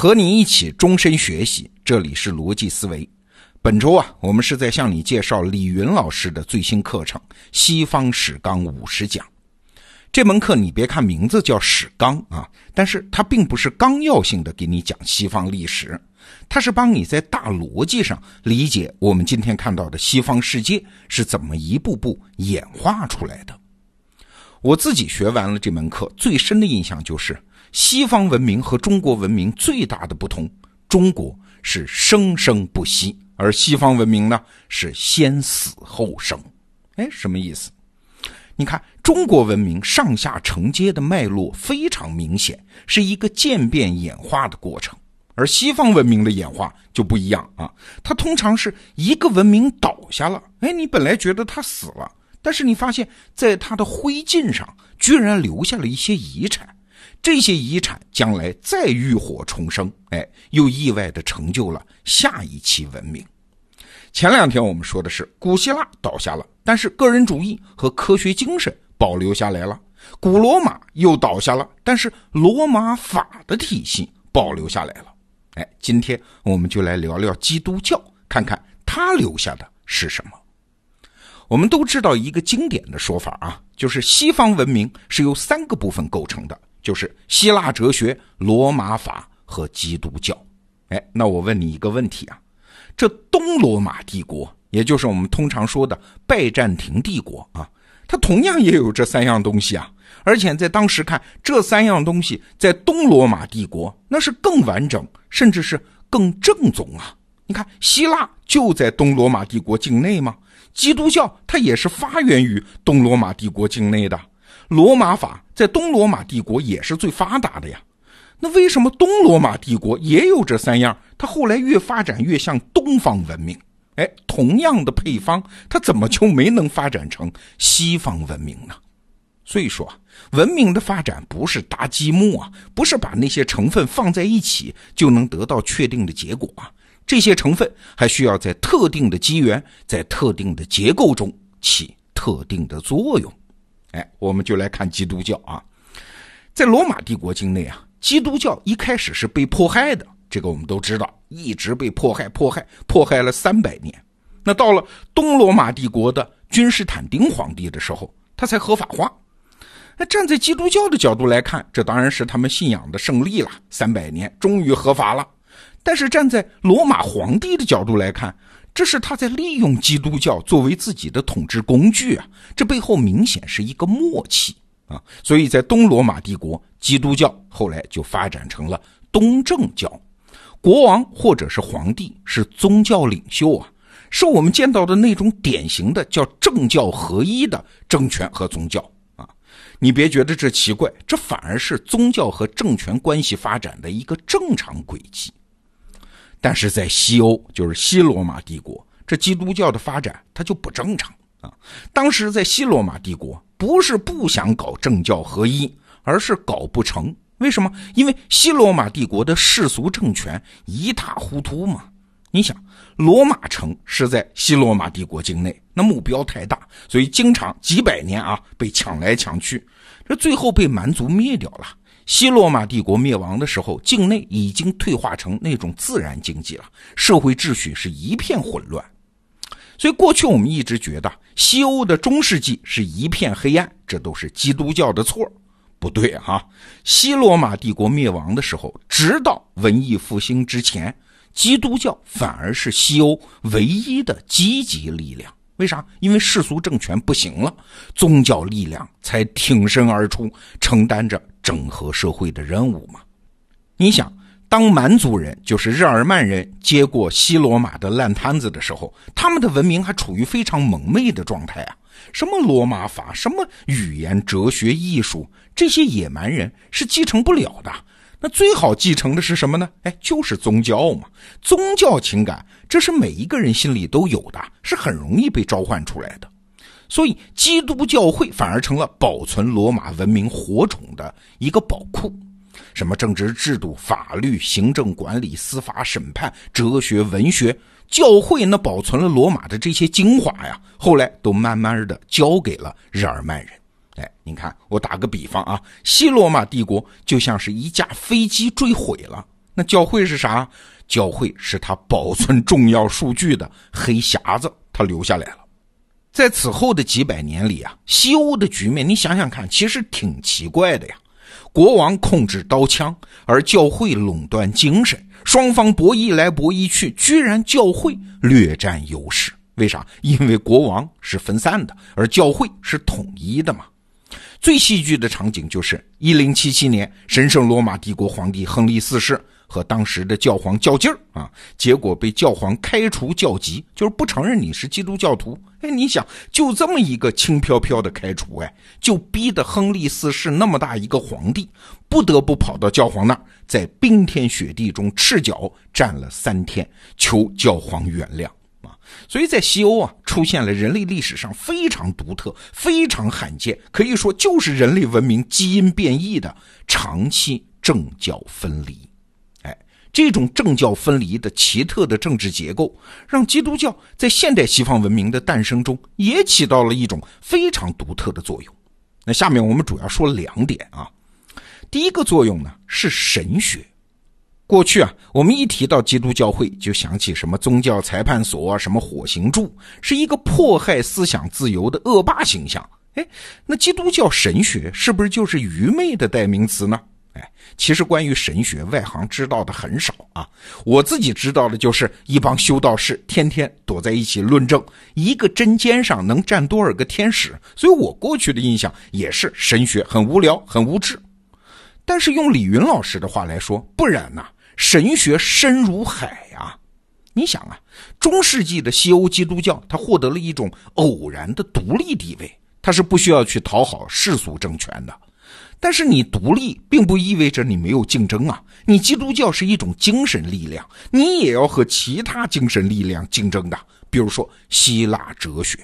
和你一起终身学习，这里是逻辑思维。本周啊，我们是在向你介绍李云老师的最新课程《西方史纲五十讲》。这门课你别看名字叫史纲啊，但是它并不是纲要性的给你讲西方历史，它是帮你在大逻辑上理解我们今天看到的西方世界是怎么一步步演化出来的。我自己学完了这门课，最深的印象就是。西方文明和中国文明最大的不同，中国是生生不息，而西方文明呢是先死后生。哎，什么意思？你看，中国文明上下承接的脉络非常明显，是一个渐变演化的过程，而西方文明的演化就不一样啊，它通常是一个文明倒下了，哎，你本来觉得它死了，但是你发现在他的灰烬上居然留下了一些遗产。这些遗产将来再浴火重生，哎，又意外的成就了下一期文明。前两天我们说的是古希腊倒下了，但是个人主义和科学精神保留下来了；古罗马又倒下了，但是罗马法的体系保留下来了。哎，今天我们就来聊聊基督教，看看他留下的是什么。我们都知道一个经典的说法啊，就是西方文明是由三个部分构成的。就是希腊哲学、罗马法和基督教。哎，那我问你一个问题啊，这东罗马帝国，也就是我们通常说的拜占庭帝国啊，它同样也有这三样东西啊。而且在当时看，这三样东西在东罗马帝国那是更完整，甚至是更正宗啊。你看，希腊就在东罗马帝国境内吗？基督教它也是发源于东罗马帝国境内的。罗马法在东罗马帝国也是最发达的呀，那为什么东罗马帝国也有这三样？它后来越发展越像东方文明，哎，同样的配方，它怎么就没能发展成西方文明呢？所以说，文明的发展不是搭积木啊，不是把那些成分放在一起就能得到确定的结果啊，这些成分还需要在特定的机缘，在特定的结构中起特定的作用。哎，我们就来看基督教啊，在罗马帝国境内啊，基督教一开始是被迫害的，这个我们都知道，一直被迫害、迫害、迫害了三百年。那到了东罗马帝国的君士坦丁皇帝的时候，他才合法化。那站在基督教的角度来看，这当然是他们信仰的胜利了，三百年终于合法了。但是站在罗马皇帝的角度来看，这是他在利用基督教作为自己的统治工具啊！这背后明显是一个默契啊！所以在东罗马帝国，基督教后来就发展成了东正教，国王或者是皇帝是宗教领袖啊，是我们见到的那种典型的叫政教合一的政权和宗教啊！你别觉得这奇怪，这反而是宗教和政权关系发展的一个正常轨迹。但是在西欧，就是西罗马帝国，这基督教的发展它就不正常啊。当时在西罗马帝国，不是不想搞政教合一，而是搞不成。为什么？因为西罗马帝国的世俗政权一塌糊涂嘛。你想，罗马城是在西罗马帝国境内，那目标太大，所以经常几百年啊被抢来抢去，这最后被蛮族灭掉了。西罗马帝国灭亡的时候，境内已经退化成那种自然经济了，社会秩序是一片混乱。所以过去我们一直觉得西欧的中世纪是一片黑暗，这都是基督教的错。不对哈，西罗马帝国灭亡的时候，直到文艺复兴之前，基督教反而是西欧唯一的积极力量。为啥？因为世俗政权不行了，宗教力量才挺身而出，承担着整合社会的任务嘛。你想，当蛮族人，就是日耳曼人接过西罗马的烂摊子的时候，他们的文明还处于非常蒙昧的状态啊。什么罗马法，什么语言、哲学、艺术，这些野蛮人是继承不了的。那最好继承的是什么呢？哎，就是宗教嘛。宗教情感，这是每一个人心里都有的，是很容易被召唤出来的。所以，基督教会反而成了保存罗马文明火种的一个宝库。什么政治制度、法律、行政管理、司法审判、哲学、文学，教会那保存了罗马的这些精华呀，后来都慢慢的交给了日耳曼人。哎，你看，我打个比方啊，西罗马帝国就像是一架飞机坠毁了，那教会是啥？教会是他保存重要数据的黑匣子，他留下来了。在此后的几百年里啊，西欧的局面，你想想看，其实挺奇怪的呀。国王控制刀枪，而教会垄断精神，双方博弈来博弈去，居然教会略占优势。为啥？因为国王是分散的，而教会是统一的嘛。最戏剧的场景就是一零七七年，神圣罗马帝国皇帝亨利四世和当时的教皇较劲儿啊，结果被教皇开除教籍，就是不承认你是基督教徒。哎，你想，就这么一个轻飘飘的开除，哎，就逼得亨利四世那么大一个皇帝，不得不跑到教皇那儿，在冰天雪地中赤脚站了三天，求教皇原谅啊。所以在西欧啊，出现了人类历史上非常独特、非常罕见，可以说就是人类文明基因变异的长期政教分离。这种政教分离的奇特的政治结构，让基督教在现代西方文明的诞生中也起到了一种非常独特的作用。那下面我们主要说两点啊，第一个作用呢是神学。过去啊，我们一提到基督教会，就想起什么宗教裁判所啊、什么火刑柱，是一个迫害思想自由的恶霸形象。哎，那基督教神学是不是就是愚昧的代名词呢？哎，其实关于神学，外行知道的很少啊。我自己知道的就是一帮修道士天天躲在一起论证一个针尖上能站多少个天使，所以我过去的印象也是神学很无聊、很无知。但是用李云老师的话来说，不然呢？神学深如海呀！你想啊，中世纪的西欧基督教，它获得了一种偶然的独立地位，它是不需要去讨好世俗政权的。但是你独立，并不意味着你没有竞争啊！你基督教是一种精神力量，你也要和其他精神力量竞争的。比如说希腊哲学，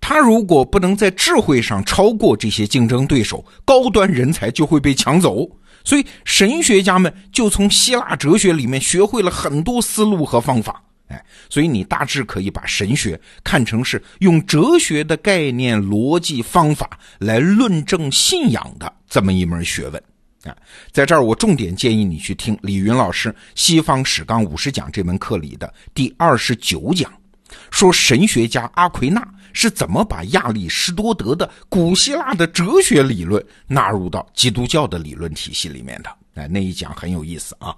它如果不能在智慧上超过这些竞争对手，高端人才就会被抢走。所以，神学家们就从希腊哲学里面学会了很多思路和方法。哎，所以你大致可以把神学看成是用哲学的概念、逻辑、方法来论证信仰的这么一门学问。啊，在这儿我重点建议你去听李云老师《西方史纲五十讲》这门课里的第二十九讲，说神学家阿奎那。是怎么把亚里士多德的古希腊的哲学理论纳入到基督教的理论体系里面的？哎，那一讲很有意思啊。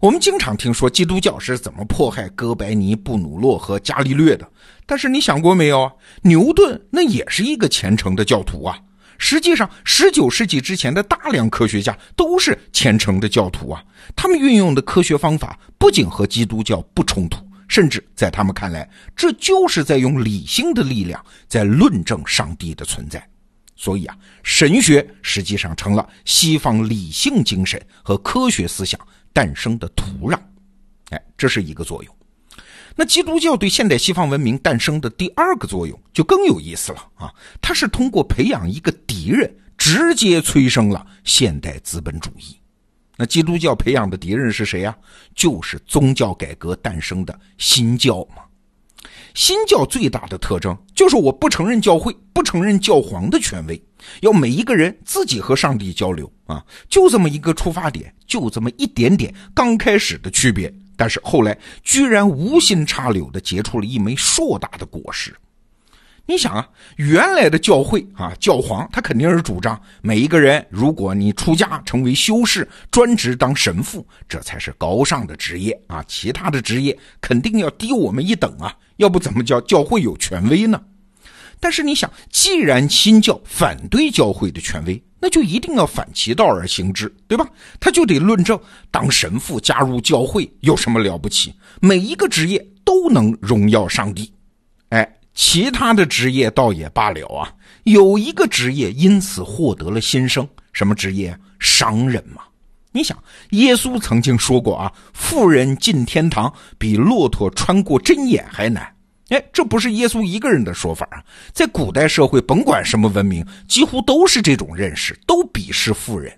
我们经常听说基督教是怎么迫害哥白尼、布鲁诺和伽利略的，但是你想过没有啊？牛顿那也是一个虔诚的教徒啊。实际上，十九世纪之前的大量科学家都是虔诚的教徒啊。他们运用的科学方法不仅和基督教不冲突。甚至在他们看来，这就是在用理性的力量在论证上帝的存在。所以啊，神学实际上成了西方理性精神和科学思想诞生的土壤。哎，这是一个作用。那基督教对现代西方文明诞生的第二个作用就更有意思了啊！它是通过培养一个敌人，直接催生了现代资本主义。那基督教培养的敌人是谁呀？就是宗教改革诞生的新教嘛。新教最大的特征就是我不承认教会，不承认教皇的权威，要每一个人自己和上帝交流啊，就这么一个出发点，就这么一点点刚开始的区别，但是后来居然无心插柳的结出了一枚硕大的果实。你想啊，原来的教会啊，教皇他肯定是主张每一个人，如果你出家成为修士，专职当神父，这才是高尚的职业啊，其他的职业肯定要低我们一等啊，要不怎么叫教会有权威呢？但是你想，既然新教反对教会的权威，那就一定要反其道而行之，对吧？他就得论证当神父加入教会有什么了不起，每一个职业都能荣耀上帝，其他的职业倒也罢了啊，有一个职业因此获得了新生，什么职业？商人嘛。你想，耶稣曾经说过啊，富人进天堂比骆驼穿过针眼还难。哎，这不是耶稣一个人的说法啊，在古代社会，甭管什么文明，几乎都是这种认识，都鄙视富人。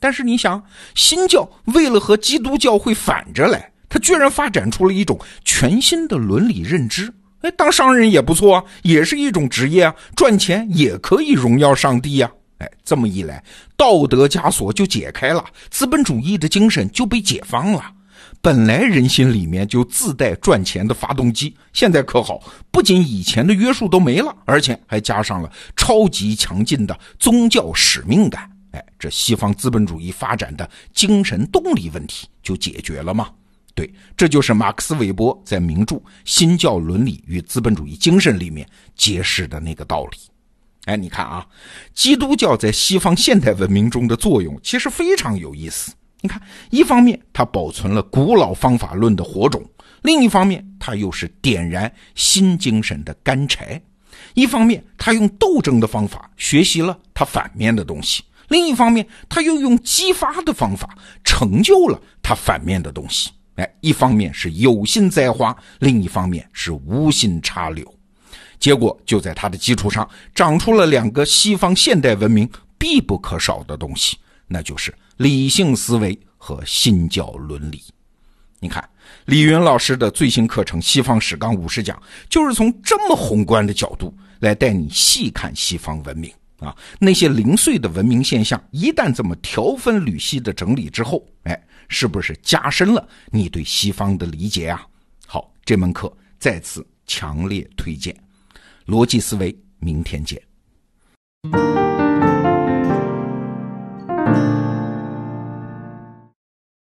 但是你想，新教为了和基督教会反着来，他居然发展出了一种全新的伦理认知。哎，当商人也不错啊，也是一种职业啊，赚钱也可以荣耀上帝呀。哎，这么一来，道德枷锁就解开了，资本主义的精神就被解放了。本来人心里面就自带赚钱的发动机，现在可好，不仅以前的约束都没了，而且还加上了超级强劲的宗教使命感。哎，这西方资本主义发展的精神动力问题就解决了吗？对，这就是马克思韦伯在名著《新教伦理与资本主义精神》里面揭示的那个道理。哎，你看啊，基督教在西方现代文明中的作用其实非常有意思。你看，一方面它保存了古老方法论的火种，另一方面它又是点燃新精神的干柴；一方面它用斗争的方法学习了它反面的东西，另一方面它又用激发的方法成就了它反面的东西。哎，一方面是有心栽花，另一方面是无心插柳。结果就在它的基础上长出了两个西方现代文明必不可少的东西，那就是理性思维和新教伦理。你看，李云老师的最新课程《西方史纲五十讲》，就是从这么宏观的角度来带你细看西方文明啊，那些零碎的文明现象，一旦这么条分缕析的整理之后，哎，是不是加深了你对西方的理解啊？好，这门课再次强烈推荐。逻辑思维，明天见。